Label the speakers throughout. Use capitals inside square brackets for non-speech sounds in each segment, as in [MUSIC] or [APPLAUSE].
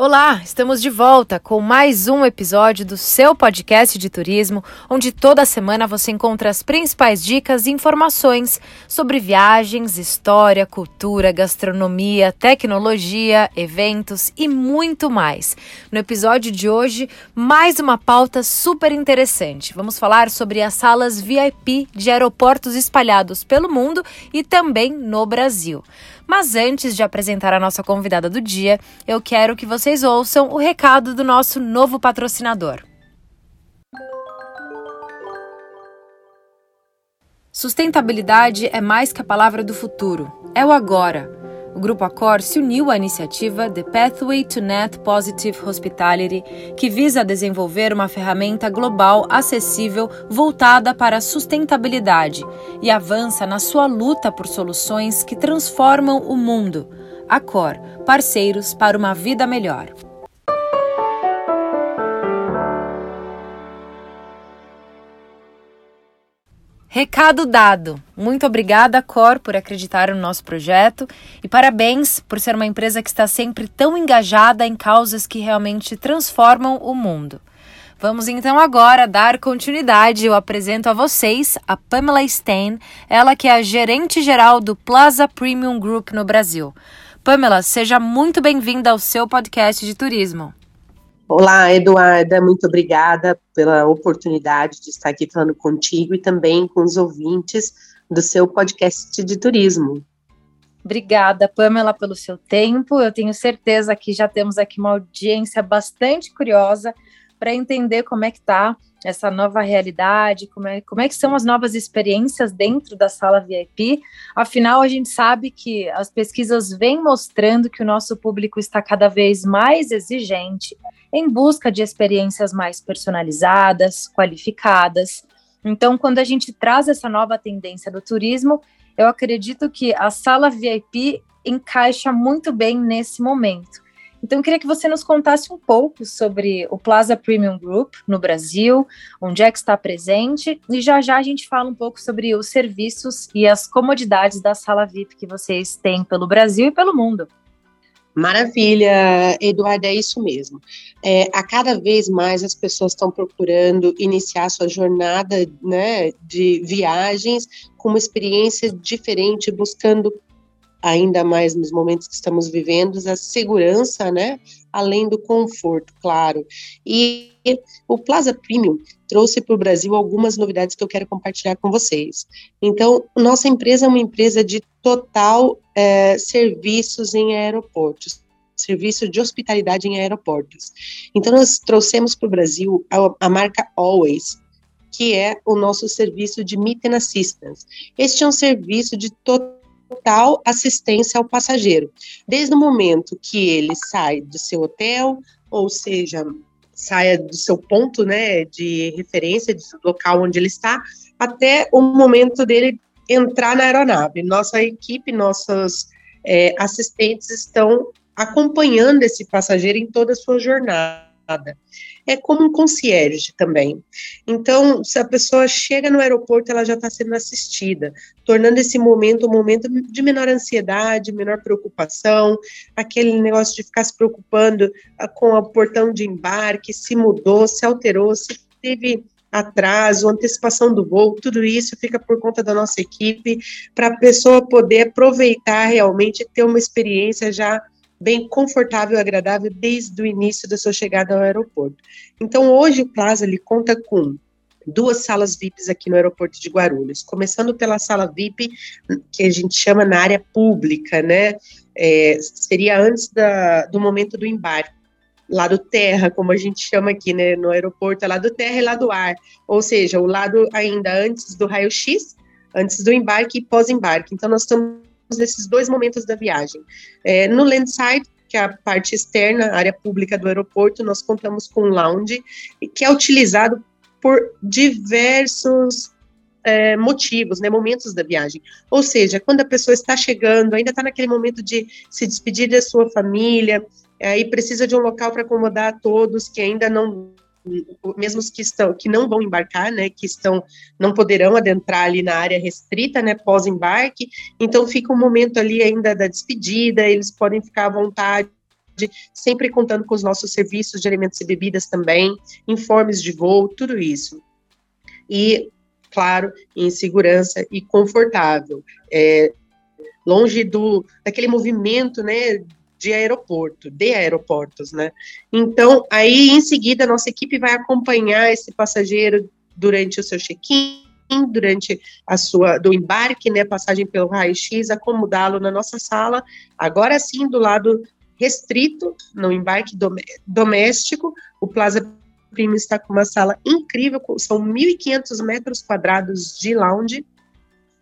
Speaker 1: Olá, estamos de volta com mais um episódio do seu podcast de turismo, onde toda semana você encontra as principais dicas e informações sobre viagens, história, cultura, gastronomia, tecnologia, eventos e muito mais. No episódio de hoje, mais uma pauta super interessante. Vamos falar sobre as salas VIP de aeroportos espalhados pelo mundo e também no Brasil. Mas antes de apresentar a nossa convidada do dia, eu quero que vocês ouçam o recado do nosso novo patrocinador. Sustentabilidade é mais que a palavra do futuro, é o agora. O Grupo Accor se uniu à iniciativa The Pathway to Net Positive Hospitality, que visa desenvolver uma ferramenta global acessível voltada para a sustentabilidade e avança na sua luta por soluções que transformam o mundo. Accor, parceiros para uma vida melhor. Recado dado. Muito obrigada, Cor, por acreditar no nosso projeto e parabéns por ser uma empresa que está sempre tão engajada em causas que realmente transformam o mundo. Vamos então agora dar continuidade. Eu apresento a vocês a Pamela Stein, ela que é a gerente geral do Plaza Premium Group no Brasil. Pamela, seja muito bem-vinda ao seu podcast de turismo.
Speaker 2: Olá, Eduarda, muito obrigada pela oportunidade de estar aqui falando contigo e também com os ouvintes do seu podcast de turismo.
Speaker 1: Obrigada, Pamela, pelo seu tempo. Eu tenho certeza que já temos aqui uma audiência bastante curiosa para entender como é que está essa nova realidade, como é, como é que são as novas experiências dentro da sala VIP. Afinal, a gente sabe que as pesquisas vêm mostrando que o nosso público está cada vez mais exigente em busca de experiências mais personalizadas, qualificadas. Então, quando a gente traz essa nova tendência do turismo, eu acredito que a sala VIP encaixa muito bem nesse momento. Então, eu queria que você nos contasse um pouco sobre o Plaza Premium Group no Brasil, onde é que está presente, e já já a gente fala um pouco sobre os serviços e as comodidades da sala VIP que vocês têm pelo Brasil e pelo mundo.
Speaker 2: Maravilha, Eduardo, é isso mesmo. É, a cada vez mais as pessoas estão procurando iniciar sua jornada né, de viagens com uma experiência diferente, buscando ainda mais nos momentos que estamos vivendo, a segurança, né? Além do conforto, claro. E o Plaza Premium trouxe para o Brasil algumas novidades que eu quero compartilhar com vocês. Então, nossa empresa é uma empresa de total é, serviços em aeroportos, serviço de hospitalidade em aeroportos. Então, nós trouxemos para o Brasil a, a marca Always, que é o nosso serviço de Meet and Assistance. Este é um serviço de total total assistência ao passageiro, desde o momento que ele sai do seu hotel, ou seja, saia do seu ponto, né, de referência, do local onde ele está, até o momento dele entrar na aeronave. Nossa equipe, nossos é, assistentes estão acompanhando esse passageiro em toda a sua jornada é como um concierge também. Então, se a pessoa chega no aeroporto, ela já está sendo assistida, tornando esse momento um momento de menor ansiedade, menor preocupação, aquele negócio de ficar se preocupando ah, com o portão de embarque, se mudou, se alterou, se teve atraso, antecipação do voo, tudo isso fica por conta da nossa equipe, para a pessoa poder aproveitar realmente, ter uma experiência já bem confortável e agradável desde o início da sua chegada ao aeroporto. Então, hoje o Plaza ele conta com duas salas VIPs aqui no aeroporto de Guarulhos, começando pela sala VIP, que a gente chama na área pública, né? É, seria antes da, do momento do embarque, lado terra, como a gente chama aqui, né? No aeroporto é lado terra e lado ar, ou seja, o lado ainda antes do raio-x, antes do embarque e pós-embarque. Então, nós estamos nesses dois momentos da viagem. É, no landside, que é a parte externa, a área pública do aeroporto, nós contamos com um lounge, que é utilizado por diversos é, motivos, né, momentos da viagem. Ou seja, quando a pessoa está chegando, ainda está naquele momento de se despedir da sua família, é, e precisa de um local para acomodar todos que ainda não mesmo os que estão que não vão embarcar, né, que estão não poderão adentrar ali na área restrita, né, pós-embarque. Então fica um momento ali ainda da despedida, eles podem ficar à vontade sempre contando com os nossos serviços de alimentos e bebidas também, informes de voo, tudo isso. E, claro, em segurança e confortável. É, longe do daquele movimento, né, de aeroporto, de aeroportos, né? Então, aí em seguida, nossa equipe vai acompanhar esse passageiro durante o seu check-in, durante a sua do embarque, né, passagem pelo raio-x, acomodá-lo na nossa sala. Agora sim, do lado restrito, no embarque doméstico, o Plaza Primo está com uma sala incrível, são 1.500 metros quadrados de lounge,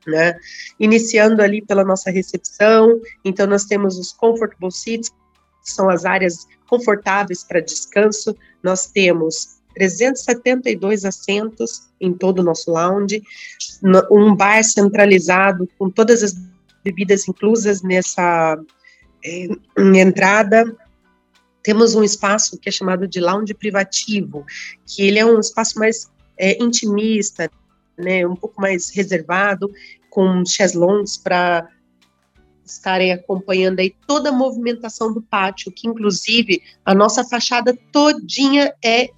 Speaker 2: né? Iniciando ali pela nossa recepção, então nós temos os comfortable seats, que são as áreas confortáveis para descanso. Nós temos 372 assentos em todo o nosso lounge, um bar centralizado com todas as bebidas inclusas nessa é, entrada. Temos um espaço que é chamado de lounge privativo, que ele é um espaço mais é, intimista, né, um pouco mais reservado, com cheslons para estarem acompanhando aí toda a movimentação do pátio, que inclusive a nossa fachada todinha é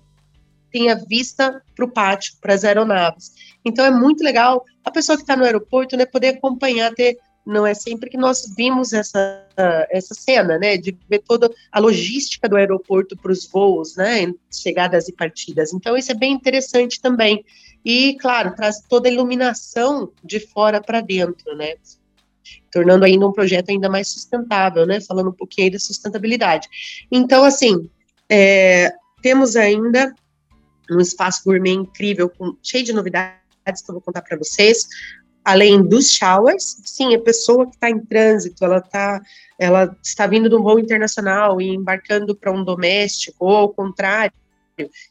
Speaker 2: tem a vista para o pátio, para as aeronaves. Então é muito legal a pessoa que está no aeroporto, né, poder acompanhar, ter não é sempre que nós vimos essa, essa cena, né, de ver toda a logística do aeroporto para os voos, né, chegadas e partidas. Então, isso é bem interessante também. E, claro, traz toda a iluminação de fora para dentro, né, tornando ainda um projeto ainda mais sustentável, né, falando um pouquinho aí da sustentabilidade. Então, assim, é, temos ainda um espaço gourmet incrível, com, cheio de novidades que eu vou contar para vocês além dos showers, sim, a pessoa que está em trânsito, ela tá, ela está vindo de um voo internacional e embarcando para um doméstico, ou ao contrário,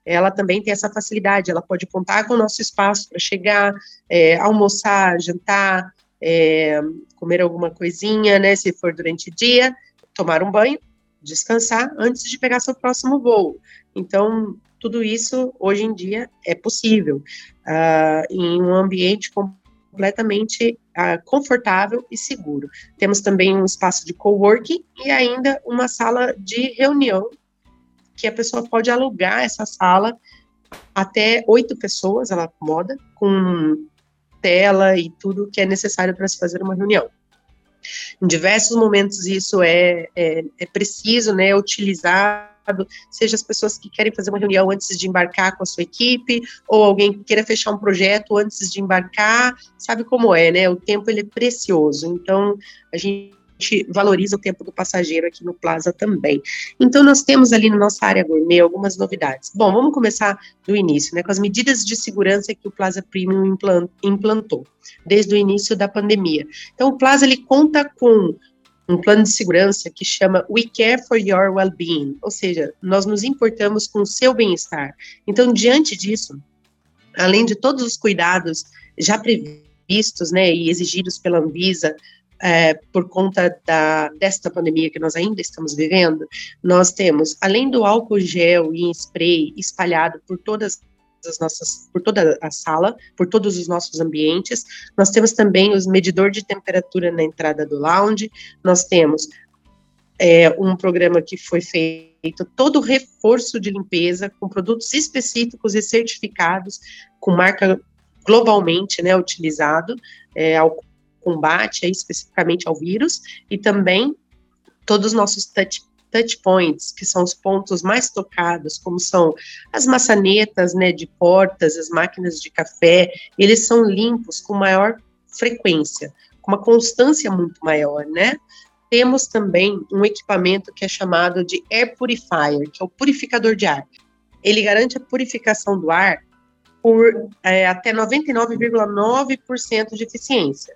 Speaker 2: ela também tem essa facilidade, ela pode contar com o nosso espaço para chegar, é, almoçar, jantar, é, comer alguma coisinha, né, se for durante o dia, tomar um banho, descansar antes de pegar seu próximo voo. Então, tudo isso hoje em dia é possível uh, em um ambiente completamente uh, confortável e seguro. Temos também um espaço de coworking e ainda uma sala de reunião que a pessoa pode alugar essa sala até oito pessoas, ela acomoda, com tela e tudo que é necessário para se fazer uma reunião. Em diversos momentos isso é, é, é preciso, né, utilizar seja as pessoas que querem fazer uma reunião antes de embarcar com a sua equipe, ou alguém que queira fechar um projeto antes de embarcar, sabe como é, né? O tempo ele é precioso, então a gente valoriza o tempo do passageiro aqui no Plaza também. Então, nós temos ali na nossa área gourmet algumas novidades. Bom, vamos começar do início, né, com as medidas de segurança que o Plaza Premium implantou desde o início da pandemia. Então, o Plaza ele conta com um plano de segurança que chama We Care for Your Well-Being, ou seja, nós nos importamos com o seu bem-estar. Então, diante disso, além de todos os cuidados já previstos né, e exigidos pela Anvisa é, por conta da, desta pandemia que nós ainda estamos vivendo, nós temos, além do álcool gel e spray espalhado por todas as nossas, por toda a sala, por todos os nossos ambientes. Nós temos também os medidor de temperatura na entrada do lounge. Nós temos é, um programa que foi feito todo o reforço de limpeza com produtos específicos e certificados com marca globalmente, né, utilizado é, combate é, especificamente ao vírus e também todos os nossos touch touch points, que são os pontos mais tocados, como são as maçanetas, né, de portas, as máquinas de café, eles são limpos com maior frequência, com uma constância muito maior, né? Temos também um equipamento que é chamado de Air Purifier, que é o purificador de ar. Ele garante a purificação do ar por é, até 99,9% de eficiência.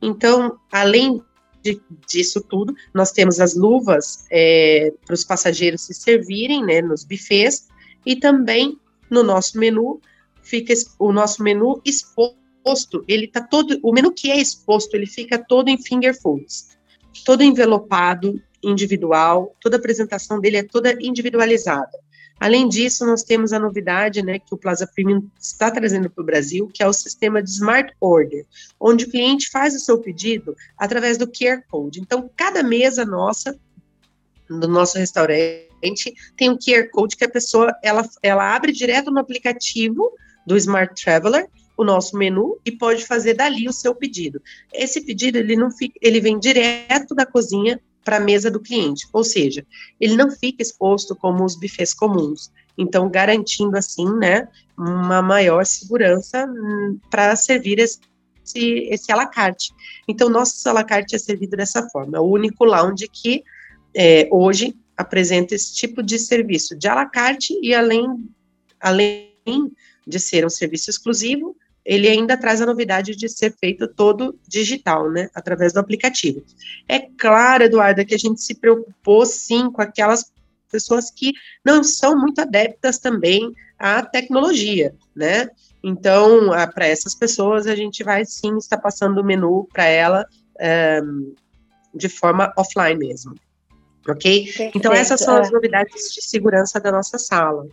Speaker 2: Então, além de, disso tudo, nós temos as luvas é, para os passageiros se servirem, né, nos buffets, e também no nosso menu fica o nosso menu exposto ele tá todo, o menu que é exposto, ele fica todo em finger foods, todo envelopado, individual, toda a apresentação dele é toda individualizada. Além disso, nós temos a novidade né, que o Plaza Premium está trazendo para o Brasil, que é o sistema de Smart Order, onde o cliente faz o seu pedido através do QR Code. Então, cada mesa nossa, do nosso restaurante, tem um QR Code que a pessoa ela, ela abre direto no aplicativo do Smart Traveler o nosso menu e pode fazer dali o seu pedido. Esse pedido ele não fica, ele vem direto da cozinha para a mesa do cliente, ou seja, ele não fica exposto como os bufês comuns. Então, garantindo assim, né, uma maior segurança hum, para servir esse, esse à la carte. Então, nosso à la carte é servido dessa forma. É o único lounge que é, hoje apresenta esse tipo de serviço de à la carte e além, além de ser um serviço exclusivo, ele ainda traz a novidade de ser feito todo digital, né, através do aplicativo. É claro, Eduarda, que a gente se preocupou sim com aquelas pessoas que não são muito adeptas também à tecnologia, né? Então, para essas pessoas, a gente vai sim estar passando o menu para ela um, ehm, de forma offline mesmo. Ok? Perfeito, então, essas são é. as novidades de segurança da nossa sala.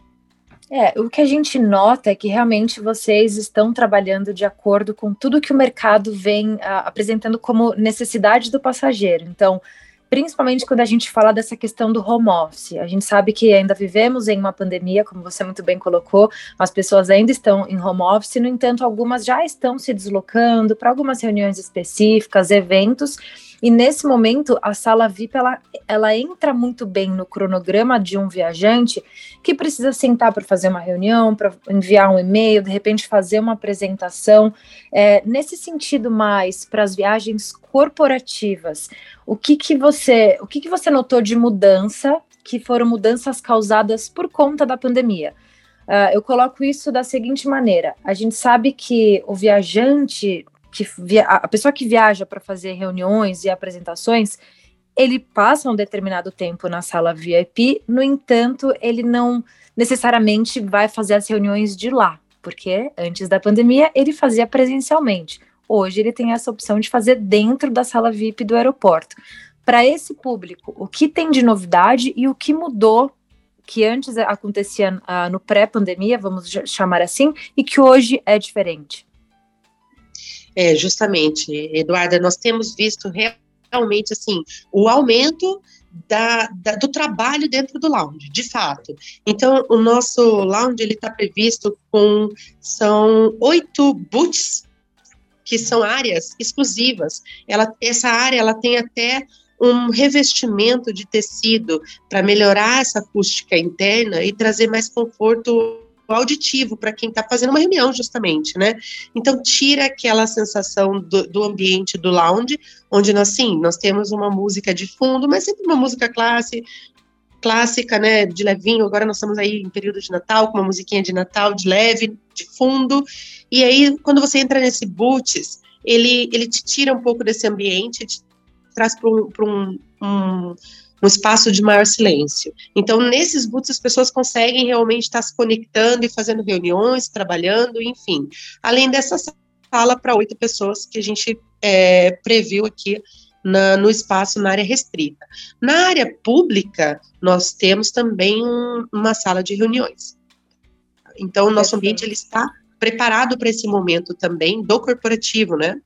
Speaker 1: É, o que a gente nota é que realmente vocês estão trabalhando de acordo com tudo que o mercado vem a, apresentando como necessidade do passageiro. Então, principalmente quando a gente fala dessa questão do home office. A gente sabe que ainda vivemos em uma pandemia, como você muito bem colocou, as pessoas ainda estão em home office, no entanto, algumas já estão se deslocando para algumas reuniões específicas, eventos, e nesse momento, a sala VIP ela, ela entra muito bem no cronograma de um viajante que precisa sentar para fazer uma reunião, para enviar um e-mail, de repente fazer uma apresentação. É, nesse sentido, mais para as viagens corporativas, o que, que você o que, que você notou de mudança que foram mudanças causadas por conta da pandemia? Uh, eu coloco isso da seguinte maneira: a gente sabe que o viajante que via, a pessoa que viaja para fazer reuniões e apresentações, ele passa um determinado tempo na sala VIP, no entanto, ele não necessariamente vai fazer as reuniões de lá, porque antes da pandemia ele fazia presencialmente. Hoje ele tem essa opção de fazer dentro da sala VIP do aeroporto. Para esse público, o que tem de novidade e o que mudou que antes acontecia uh, no pré-pandemia, vamos chamar assim, e que hoje é diferente?
Speaker 2: É, justamente, Eduarda, nós temos visto realmente assim o aumento da, da, do trabalho dentro do lounge, de fato. Então, o nosso lounge ele está previsto com são oito booths que são áreas exclusivas. Ela, essa área ela tem até um revestimento de tecido para melhorar essa acústica interna e trazer mais conforto auditivo para quem está fazendo uma reunião, justamente, né? Então, tira aquela sensação do, do, ambiente do lounge, onde nós, sim, nós temos uma música de fundo, mas sempre uma música classe, clássica, né, de levinho, agora nós estamos aí em período de Natal, com uma musiquinha de Natal, de leve, de fundo, e aí, quando você entra nesse boots, ele, ele te tira um pouco desse ambiente, te traz para um, um um espaço de maior silêncio. Então, nesses boots, as pessoas conseguem realmente estar se conectando e fazendo reuniões, trabalhando, enfim. Além dessa sala para oito pessoas que a gente é, previu aqui na, no espaço na área restrita. Na área pública, nós temos também um, uma sala de reuniões. Então, o nosso ambiente ele está preparado para esse momento também do corporativo, né?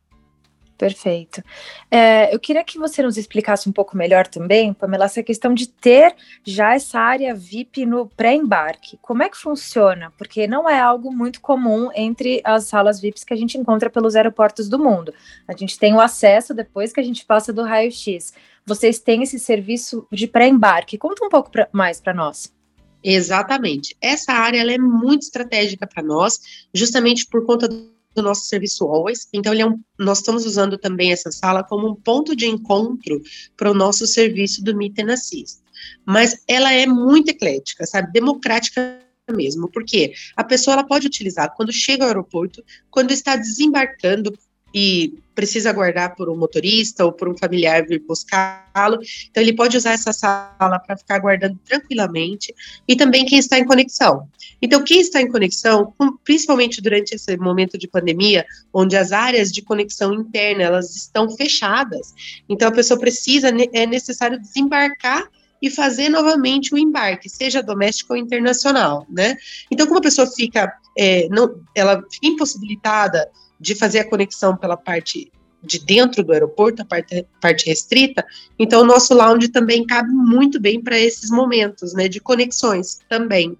Speaker 1: Perfeito. É, eu queria que você nos explicasse um pouco melhor também, Pamela, essa questão de ter já essa área VIP no pré-embarque. Como é que funciona? Porque não é algo muito comum entre as salas VIPs que a gente encontra pelos aeroportos do mundo. A gente tem o acesso depois que a gente passa do raio-x. Vocês têm esse serviço de pré-embarque. Conta um pouco pra, mais para nós.
Speaker 2: Exatamente. Essa área é muito estratégica para nós, justamente por conta do do nosso serviço Always. Então, é um, nós estamos usando também essa sala como um ponto de encontro para o nosso serviço do Meet and Assist. Mas ela é muito eclética, sabe? Democrática mesmo, porque a pessoa ela pode utilizar quando chega ao aeroporto, quando está desembarcando e precisa aguardar por um motorista ou por um familiar vir buscá-lo. Então, ele pode usar essa sala para ficar aguardando tranquilamente, e também quem está em conexão. Então, quem está em conexão, principalmente durante esse momento de pandemia, onde as áreas de conexão interna elas estão fechadas, então a pessoa precisa, é necessário desembarcar e fazer novamente o embarque, seja doméstico ou internacional, né? Então, como a pessoa fica, é, não, ela fica impossibilitada de fazer a conexão pela parte de dentro do aeroporto, a parte, parte restrita, então o nosso lounge também cabe muito bem para esses momentos, né, de conexões também.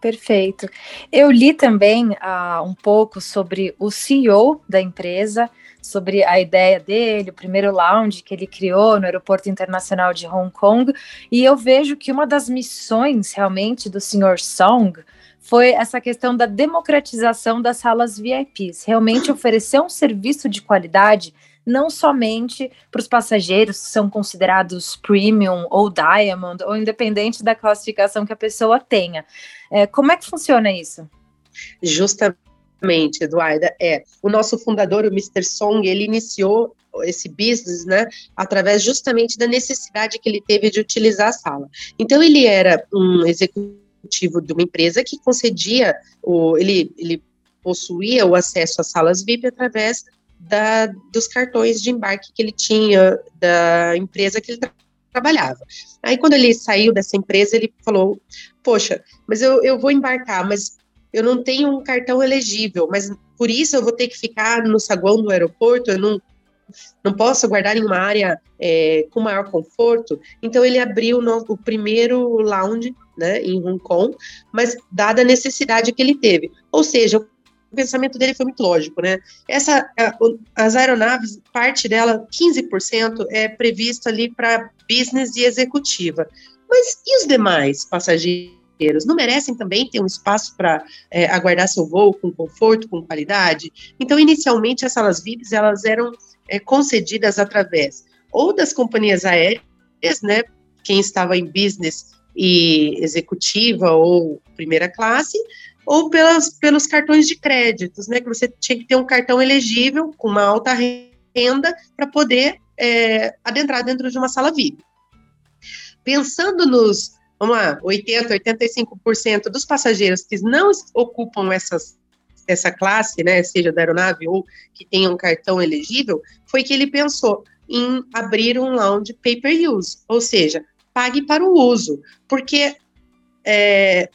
Speaker 1: Perfeito. Eu li também uh, um pouco sobre o CEO da empresa, sobre a ideia dele, o primeiro lounge que ele criou no Aeroporto Internacional de Hong Kong, e eu vejo que uma das missões realmente do Sr. Song foi essa questão da democratização das salas VIPs, realmente oferecer um serviço de qualidade não somente para os passageiros que são considerados premium ou diamond, ou independente da classificação que a pessoa tenha. É, como é que funciona isso?
Speaker 2: Justamente, Eduarda, é. O nosso fundador, o Mr. Song, ele iniciou esse business, né, através justamente da necessidade que ele teve de utilizar a sala. Então, ele era um executivo de uma empresa que concedia, o, ele, ele possuía o acesso às salas VIP através da, dos cartões de embarque que ele tinha, da empresa que ele tra trabalhava. Aí, quando ele saiu dessa empresa, ele falou: Poxa, mas eu, eu vou embarcar, mas eu não tenho um cartão elegível, mas por isso eu vou ter que ficar no saguão do aeroporto, eu não, não posso guardar em uma área é, com maior conforto. Então, ele abriu no, o primeiro lounge né, em Hong Kong, mas dada a necessidade que ele teve. Ou seja, o pensamento dele foi muito lógico, né? Essa, as aeronaves, parte dela, 15% é previsto ali para business e executiva. Mas e os demais passageiros? Não merecem também ter um espaço para é, aguardar seu voo com conforto, com qualidade? Então, inicialmente, as salas VIPs, elas eram é, concedidas através ou das companhias aéreas, né? Quem estava em business e executiva ou primeira classe, ou pelas, pelos cartões de créditos, né? Que você tinha que ter um cartão elegível com uma alta renda para poder é, adentrar dentro de uma sala VIP. Pensando nos, vamos lá, 80, 85% dos passageiros que não ocupam essas, essa classe, né, seja da aeronave ou que tenham um cartão elegível, foi que ele pensou em abrir um lounge pay per use, ou seja, pague para o uso, porque é,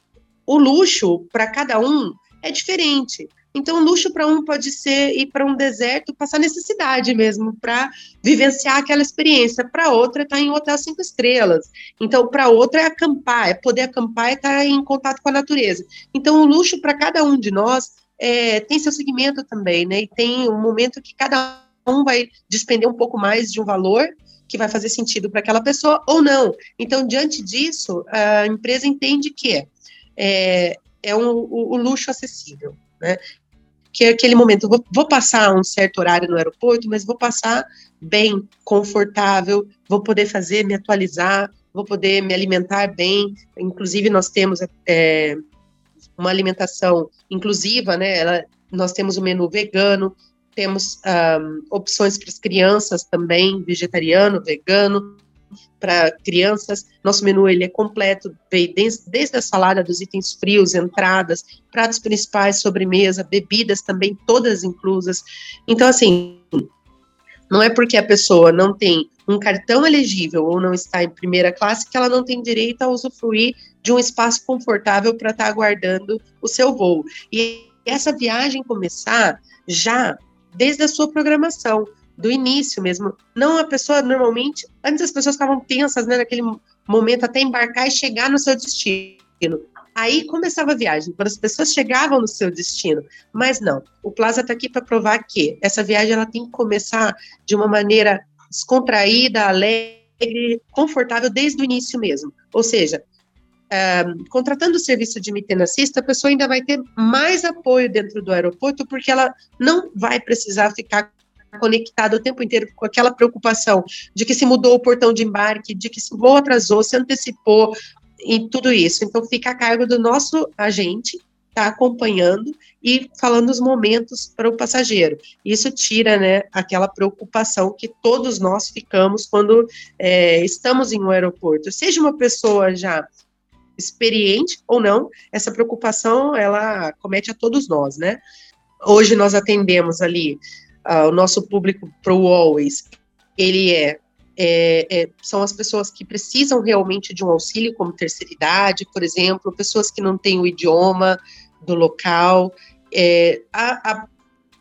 Speaker 2: o luxo para cada um é diferente. Então, luxo para um pode ser ir para um deserto, passar necessidade mesmo, para vivenciar aquela experiência. Para outra, estar tá em um hotel cinco estrelas. Então, para outra, é acampar, é poder acampar e estar tá em contato com a natureza. Então, o luxo para cada um de nós é, tem seu segmento também, né? E tem um momento que cada um vai despender um pouco mais de um valor que vai fazer sentido para aquela pessoa ou não. Então, diante disso, a empresa entende que é, é um, o, o, luxo acessível, né? Que é aquele momento, vou, vou, passar um certo horário no aeroporto, mas vou passar bem, confortável, vou poder fazer, me atualizar, vou poder me alimentar bem. Inclusive, nós temos é, uma alimentação inclusiva, né? Ela, nós temos o um menu vegano, temos um, opções para as crianças também, vegetariano, vegano, para crianças. Nosso menu ele é completo, desde, desde a salada dos itens frios, entradas, pratos principais, sobremesa, bebidas também, todas inclusas. Então, assim, não é porque a pessoa não tem um cartão elegível ou não está em primeira classe que ela não tem direito a usufruir de um espaço confortável para estar aguardando o seu voo. E essa viagem começar já desde a sua programação do início mesmo. Não a pessoa, normalmente, antes as pessoas ficavam tensas, né, naquele momento até embarcar e chegar no seu destino. Aí começava a viagem, quando as pessoas chegavam no seu destino. Mas não, o Plaza está aqui para provar que essa viagem ela tem que começar de uma maneira descontraída, alegre, confortável desde o início mesmo. Ou seja, contratando o serviço de mitenacista, a pessoa ainda vai ter mais apoio dentro do aeroporto, porque ela não vai precisar ficar conectado o tempo inteiro com aquela preocupação de que se mudou o portão de embarque, de que se o voo atrasou, se antecipou e tudo isso. Então fica a cargo do nosso agente está acompanhando e falando os momentos para o passageiro. Isso tira, né, aquela preocupação que todos nós ficamos quando é, estamos em um aeroporto. Seja uma pessoa já experiente ou não, essa preocupação ela comete a todos nós, né? Hoje nós atendemos ali uh, o nosso público para o Always, ele é é, é, são as pessoas que precisam realmente de um auxílio, como terceira idade, por exemplo, pessoas que não têm o idioma do local, é, a, a,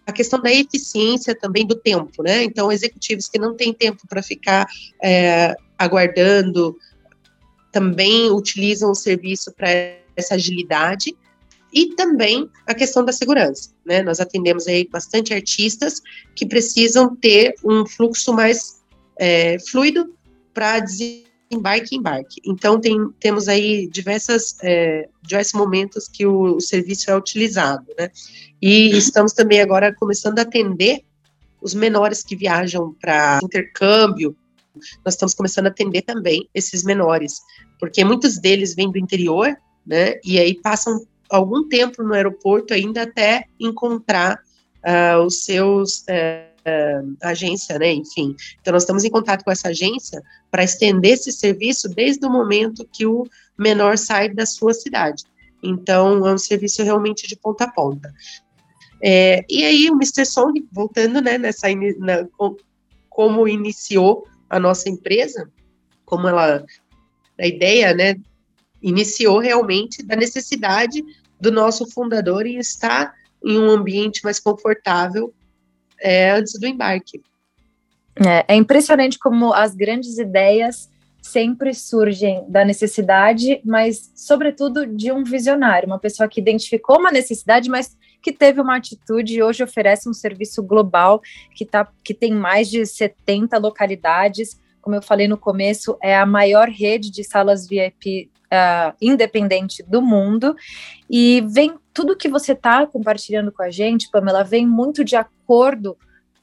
Speaker 2: a, questão da eficiência também do tempo, né? Então, executivos que não têm tempo para ficar é, aguardando também utilizam o serviço para essa agilidade e também a questão da segurança, né? Nós atendemos aí bastante artistas que precisam ter um fluxo mais é, fluido para desembarque e embarque. Então, tem, temos aí diversas, é, diversos momentos que o, o, serviço é utilizado, né? E estamos também agora começando a atender os menores que viajam para intercâmbio, nós estamos começando a atender também esses menores, porque muitos deles vêm do interior, né? E aí passam algum tempo no aeroporto ainda até encontrar uh, os seus uh, uh, agência, né? Enfim, então nós estamos em contato com essa agência para estender esse serviço desde o momento que o menor sai da sua cidade. Então é um serviço realmente de ponta a ponta. É, e aí o Mr. Song, voltando, né? Nessa na, como iniciou a nossa empresa, como ela a ideia, né? Iniciou realmente da necessidade do nosso fundador em estar em um ambiente mais confortável é, antes do embarque.
Speaker 1: É, é impressionante como as grandes ideias sempre surgem da necessidade, mas, sobretudo, de um visionário, uma pessoa que identificou uma necessidade, mas que teve uma atitude e hoje oferece um serviço global que, tá, que tem mais de 70 localidades. Como eu falei no começo, é a maior rede de salas VIP uh, ah, independente do mundo. E vem tudo que você está compartilhando com a gente, Pamela, vem muito de acordo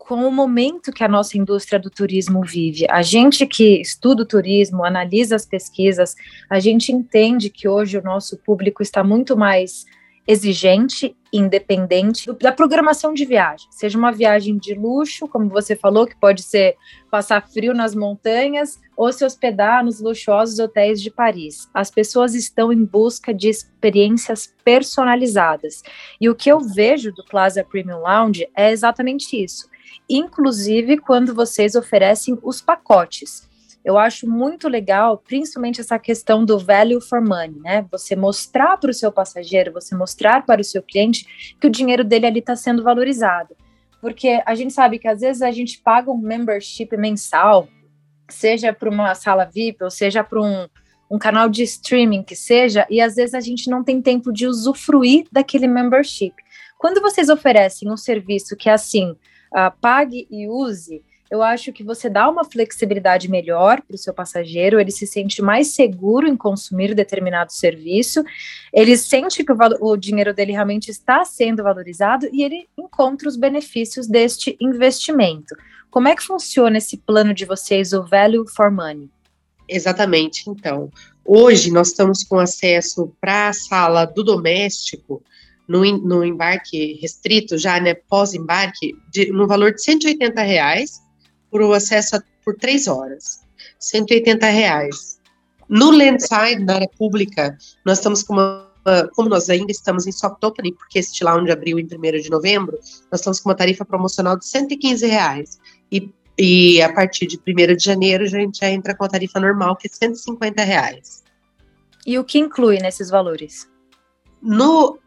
Speaker 1: com o momento que a nossa indústria do turismo vive. A gente que estuda o turismo, analisa as pesquisas, a gente entende que hoje o nosso público está muito mais exigente, independente da programação de viagem. Seja uma viagem de luxo, como você falou, que pode ser passar frio nas montanhas ou se hospedar nos luxuosos hotéis de Paris. As pessoas estão em busca de experiências personalizadas. E o que eu vejo do Plaza Premium Lounge é exatamente isso. Inclusive quando vocês oferecem os pacotes eu acho muito legal, principalmente essa questão do value for money, né? Você mostrar para o seu passageiro, você mostrar para o seu cliente que o dinheiro dele ali está sendo valorizado. Porque a gente sabe que às vezes a gente paga um membership mensal, seja para uma sala VIP ou seja para um, um canal de streaming que seja, e às vezes a gente não tem tempo de usufruir daquele membership. Quando vocês oferecem um serviço que é assim, uh, pague e use, eu acho que você dá uma flexibilidade melhor para o seu passageiro, ele se sente mais seguro em consumir determinado serviço, ele sente que o, o, dinheiro dele realmente está sendo valorizado e ele encontra os benefícios deste investimento. Como é que funciona esse plano de vocês, o Value for Money?
Speaker 2: Exatamente. Então, hoje nós estamos com acesso para a sala do doméstico no, no embarque restrito, já né, pós-embarque, no valor de 180 reais por o acesso a, por três horas, 180 reais. No Landside, na área pública, nós estamos com uma, como nós ainda estamos em soft opening, porque este lounge abriu em 1 de novembro, nós estamos com uma tarifa promocional de 115 reais. E, e a partir de 1 de janeiro, a gente já entra com a tarifa normal, que é 150 reais.
Speaker 1: E o que inclui nesses valores?
Speaker 2: No uh,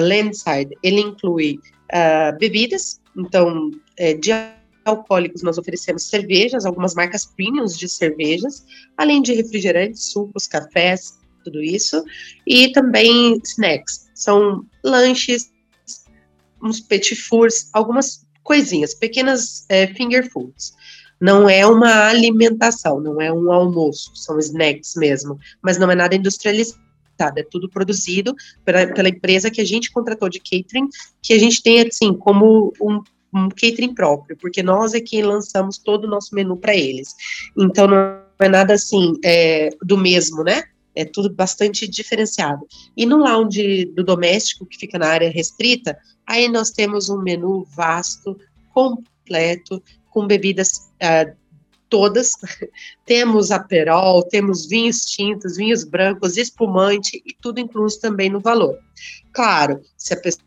Speaker 2: Landside, ele inclui uh, bebidas, então, é, de alcoólicos, nós oferecemos cervejas, algumas marcas premiums de cervejas, além de refrigerantes, sucos, cafés, tudo isso, e também snacks, são lanches, uns petit fours, algumas coisinhas, pequenas é, finger foods. Não é uma alimentação, não é um almoço, são snacks mesmo, mas não é nada industrializado é tudo produzido pela, pela, empresa que a gente contratou de catering, que a gente tem, assim, como um um catering próprio, porque nós é que lançamos todo o nosso menu para eles. Então não é nada assim é, do mesmo, né? é tudo bastante diferenciado. E no lounge do doméstico, que fica na área restrita, aí nós temos um menu vasto, completo, com bebidas uh, todas. [LAUGHS] temos aperol, temos vinhos tintos, vinhos brancos, espumante e tudo incluso também no valor. Claro, se a pessoa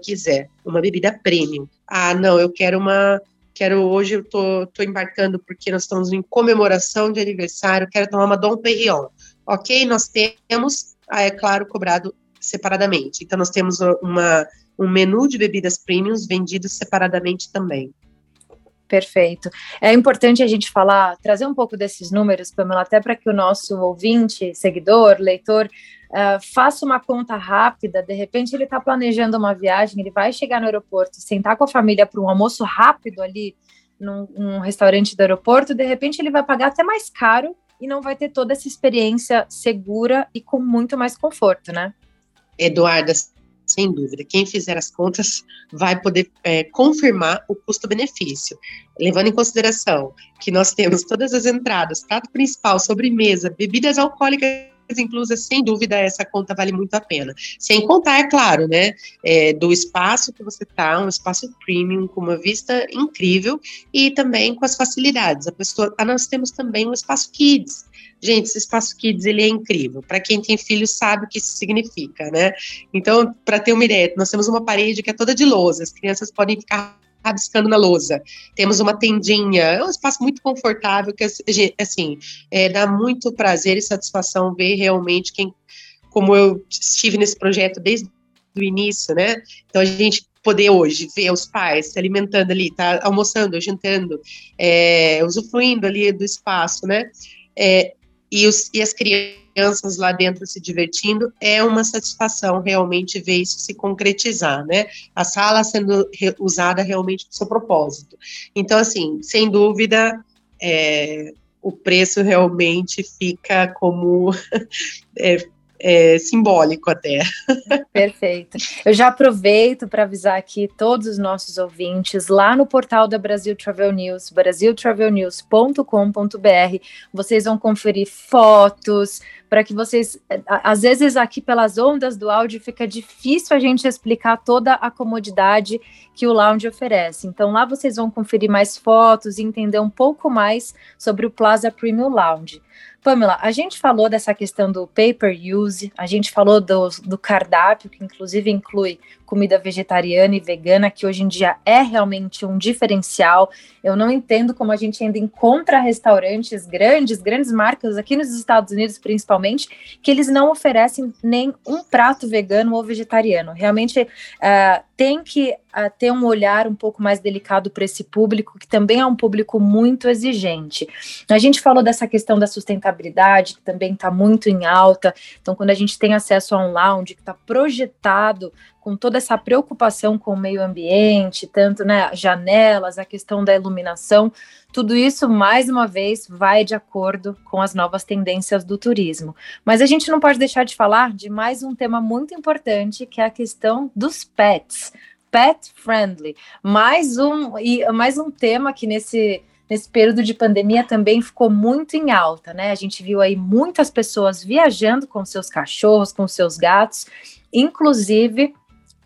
Speaker 2: quiser uma bebida premium, ah, não, eu quero uma quero hoje eu tô, tô embarcando porque nós estamos em comemoração de aniversário, quero tomar uma Dom Perignon. Ok, nós temos, ah, é claro, cobrado separadamente. Então nós temos uma, um menu de bebidas premiums vendidos separadamente também.
Speaker 1: Perfeito. É importante a gente falar, trazer um pouco desses números, Pamela, até para que o nosso ouvinte, seguidor, leitor, uh, faça uma conta rápida. De repente, ele está planejando uma viagem, ele vai chegar no aeroporto, sentar com a família para um almoço rápido ali num, num restaurante do aeroporto. De repente, ele vai pagar até mais caro e não vai ter toda essa experiência segura e com muito mais conforto, né?
Speaker 2: Eduarda, sem dúvida. Quem fizer as contas vai poder é, confirmar o custo-benefício, levando em consideração que nós temos todas as entradas, prato principal, sobremesa, bebidas alcoólicas inclusas, sem dúvida, essa conta vale muito a pena. Sem contar, é claro, né, é, do espaço que você está, um espaço premium, com uma vista incrível e também com as facilidades. A pessoa, ah, nós temos também um espaço kids, Gente, esse espaço kids ele é incrível. Para quem tem filho sabe o que isso significa, né? Então, para ter uma ideia, nós temos uma parede que é toda de lousa. As crianças podem ficar rabiscando na lousa. Temos uma tendinha, é um espaço muito confortável que assim é, dá muito prazer e satisfação ver realmente quem, como eu estive nesse projeto desde o início, né? Então a gente poder hoje ver os pais se alimentando ali, tá almoçando, jantando, é, usufruindo ali do espaço, né? É, e, os, e as crianças lá dentro se divertindo, é uma satisfação realmente ver isso se concretizar, né? A sala sendo re, usada realmente para o seu propósito. Então, assim, sem dúvida, é, o preço realmente fica como [LAUGHS] é, é, simbólico até.
Speaker 1: Perfeito. Eu já aproveito para avisar aqui todos os nossos ouvintes lá no portal da Brasil Travel News, brasiltravelnews.com.br. Vocês vão conferir fotos para que vocês, às vezes aqui pelas ondas do áudio fica difícil a gente explicar toda a comodidade que o lounge oferece. Então lá vocês vão conferir mais fotos e entender um pouco mais sobre o Plaza Premium Lounge. Pamela, a gente falou dessa questão do paper use, a gente falou do, do cardápio, que inclusive inclui comida vegetariana e vegana, que hoje em dia é realmente um diferencial. Eu não entendo como a gente ainda encontra restaurantes grandes, grandes marcas aqui nos Estados Unidos, principalmente, que eles não oferecem nem um prato vegano ou vegetariano. Realmente uh, tem que uh, ter um olhar um pouco mais delicado para esse público, que também é um público muito exigente. A gente falou dessa questão da sustentabilidade, que também está muito em alta. Então, quando a gente tem acesso a um lounge que está projetado com toda essa preocupação com o meio ambiente, tanto né, janelas, a questão da iluminação, tudo isso, mais uma vez, vai de acordo com as novas tendências do turismo. Mas a gente não pode deixar de falar de mais um tema muito importante, que é a questão dos pets. Pet friendly. Mais um, e mais um tema que nesse nesse período de pandemia também ficou muito em alta, né? A gente viu aí muitas pessoas viajando com seus cachorros, com seus gatos, inclusive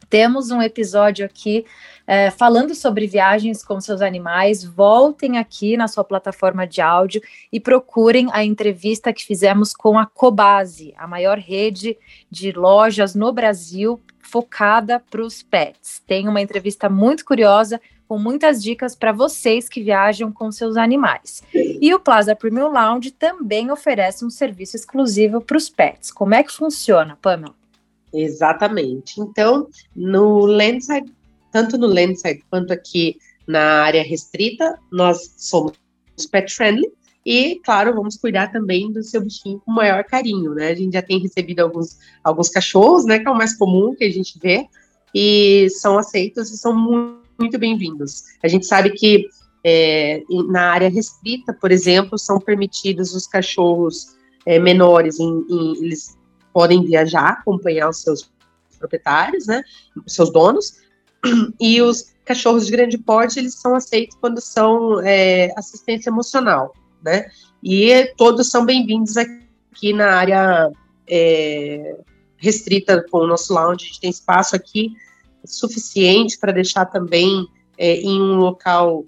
Speaker 1: temos um episódio aqui é, falando sobre viagens com seus animais. Voltem aqui na sua plataforma de áudio e procurem a entrevista que fizemos com a Cobase, a maior rede de lojas no Brasil focada para os pets. Tem uma entrevista muito curiosa com muitas dicas para vocês que viajam com seus animais. E o Plaza Premium Lounge também oferece um serviço exclusivo para os pets. Como é que funciona, Pamela?
Speaker 2: Exatamente. Então, no Landside, tanto no Landside quanto aqui na área restrita, nós somos pet friendly e, claro, vamos cuidar também do seu bichinho com maior carinho, né? A gente já tem recebido alguns, alguns cachorros, né, que é o mais comum que a gente vê, e são aceitos e são muito, muito bem-vindos. A gente sabe que é, na área restrita, por exemplo, são permitidos os cachorros é, menores, em, em, eles podem viajar, acompanhar os seus proprietários, né, os seus donos, [CLEARS THROAT] e os cachorros de grande porte, eles são aceitos quando são é, assistência emocional, né, e todos são bem-vindos aqui na área é, restrita com o nosso lounge, a gente tem espaço aqui suficiente para deixar também é, em um local.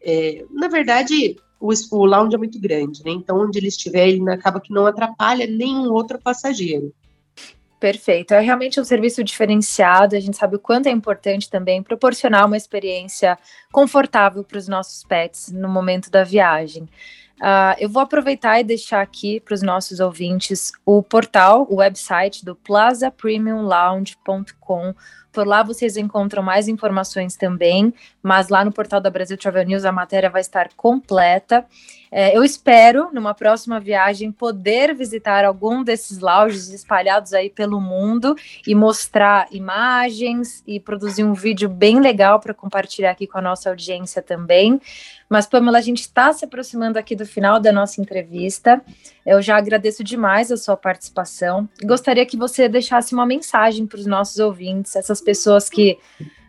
Speaker 2: É, na verdade, o, o lounge é muito grande, né? Então, onde ele estiver, ele acaba que não atrapalha nenhum outro passageiro.
Speaker 1: Perfeito. É realmente um serviço diferenciado. A gente sabe o quanto é importante também proporcionar uma experiência confortável para os nossos pets no momento da viagem. Uh, eu vou aproveitar e deixar aqui para os nossos ouvintes o portal, o website do plazapremiumlounge.com. Por lá vocês encontram mais informações também, mas lá no portal da Brasil Travel News a matéria vai estar completa. É, eu espero, numa próxima viagem, poder visitar algum desses lounges espalhados aí pelo mundo e mostrar imagens e produzir um vídeo bem legal para compartilhar aqui com a nossa audiência também. Mas, Pamela, a gente está se aproximando aqui do final da nossa entrevista. Eu já agradeço demais a sua participação. Gostaria que você deixasse uma mensagem para os nossos ouvintes, essas pessoas que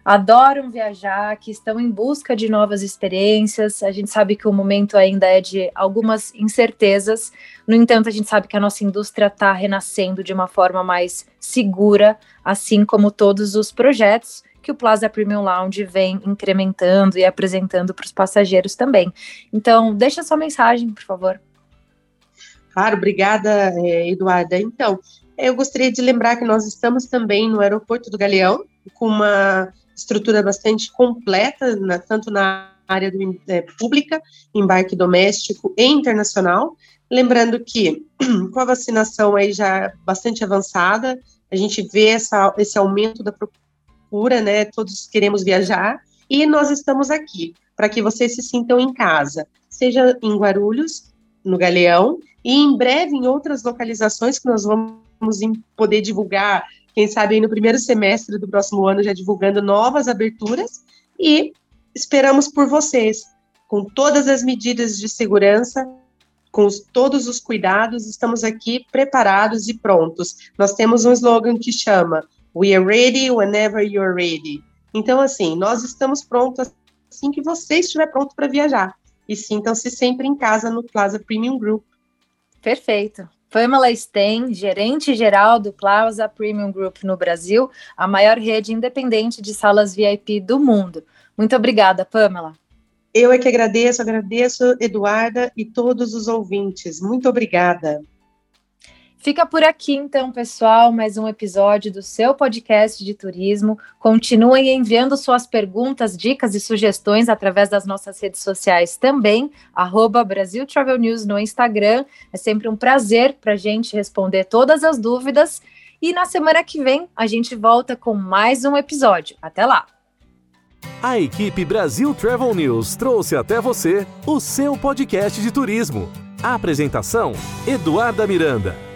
Speaker 1: adoram viajar, que estão em busca de novas experiências. A gente sabe que o momento ainda é de algumas incertezas, no entanto, a gente sabe que a nossa indústria está renascendo de uma forma mais segura, assim como todos os projetos que o Plaza Premium Lounge vem incrementando e apresentando para os passageiros também. Então, deixa sua mensagem, por favor.
Speaker 2: Claro, obrigada, eh, Eduarda. Então, eu gostaria de lembrar que nós estamos também no aeroporto do Galeão, com uma estrutura bastante completa, na, tanto na área do, é, pública, embarque doméstico e internacional. Lembrando que [CLEARS THROAT] com a vacinação aí já bastante avançada, a gente vê essa, esse aumento da procura né? Todos queremos viajar e nós estamos aqui para que vocês se sintam em casa, seja em Guarulhos, no Galeão, e em breve em outras localizações que nós vamos poder divulgar, quem sabe aí no primeiro semestre do próximo ano, já divulgando novas aberturas, e esperamos por vocês, com todas as medidas de segurança, com os, todos os cuidados, estamos aqui preparados e prontos. Nós temos um slogan que chama We are ready whenever you're ready. Então, assim, nós estamos prontos assim que você estiver pronto para viajar. E sintam-se sempre em casa no Plaza Premium Group.
Speaker 1: Perfeito. Pamela Stein, gerente geral do Plaza Premium Group no Brasil, a maior rede independente de salas VIP do mundo. Muito obrigada, Pamela.
Speaker 2: Eu é que agradeço, agradeço, Eduarda e todos os ouvintes. Muito obrigada.
Speaker 1: Fica por aqui, então, pessoal, mais um episódio do seu podcast de turismo. Continuem enviando suas perguntas, dicas e sugestões através das nossas redes sociais também, arroba Brasil Travel News no Instagram. É sempre um prazer para a gente responder todas as dúvidas. E na semana que vem a gente volta com mais um episódio. Até lá!
Speaker 3: A equipe Brasil Travel News trouxe até você o seu podcast de turismo. A apresentação: Eduarda Miranda.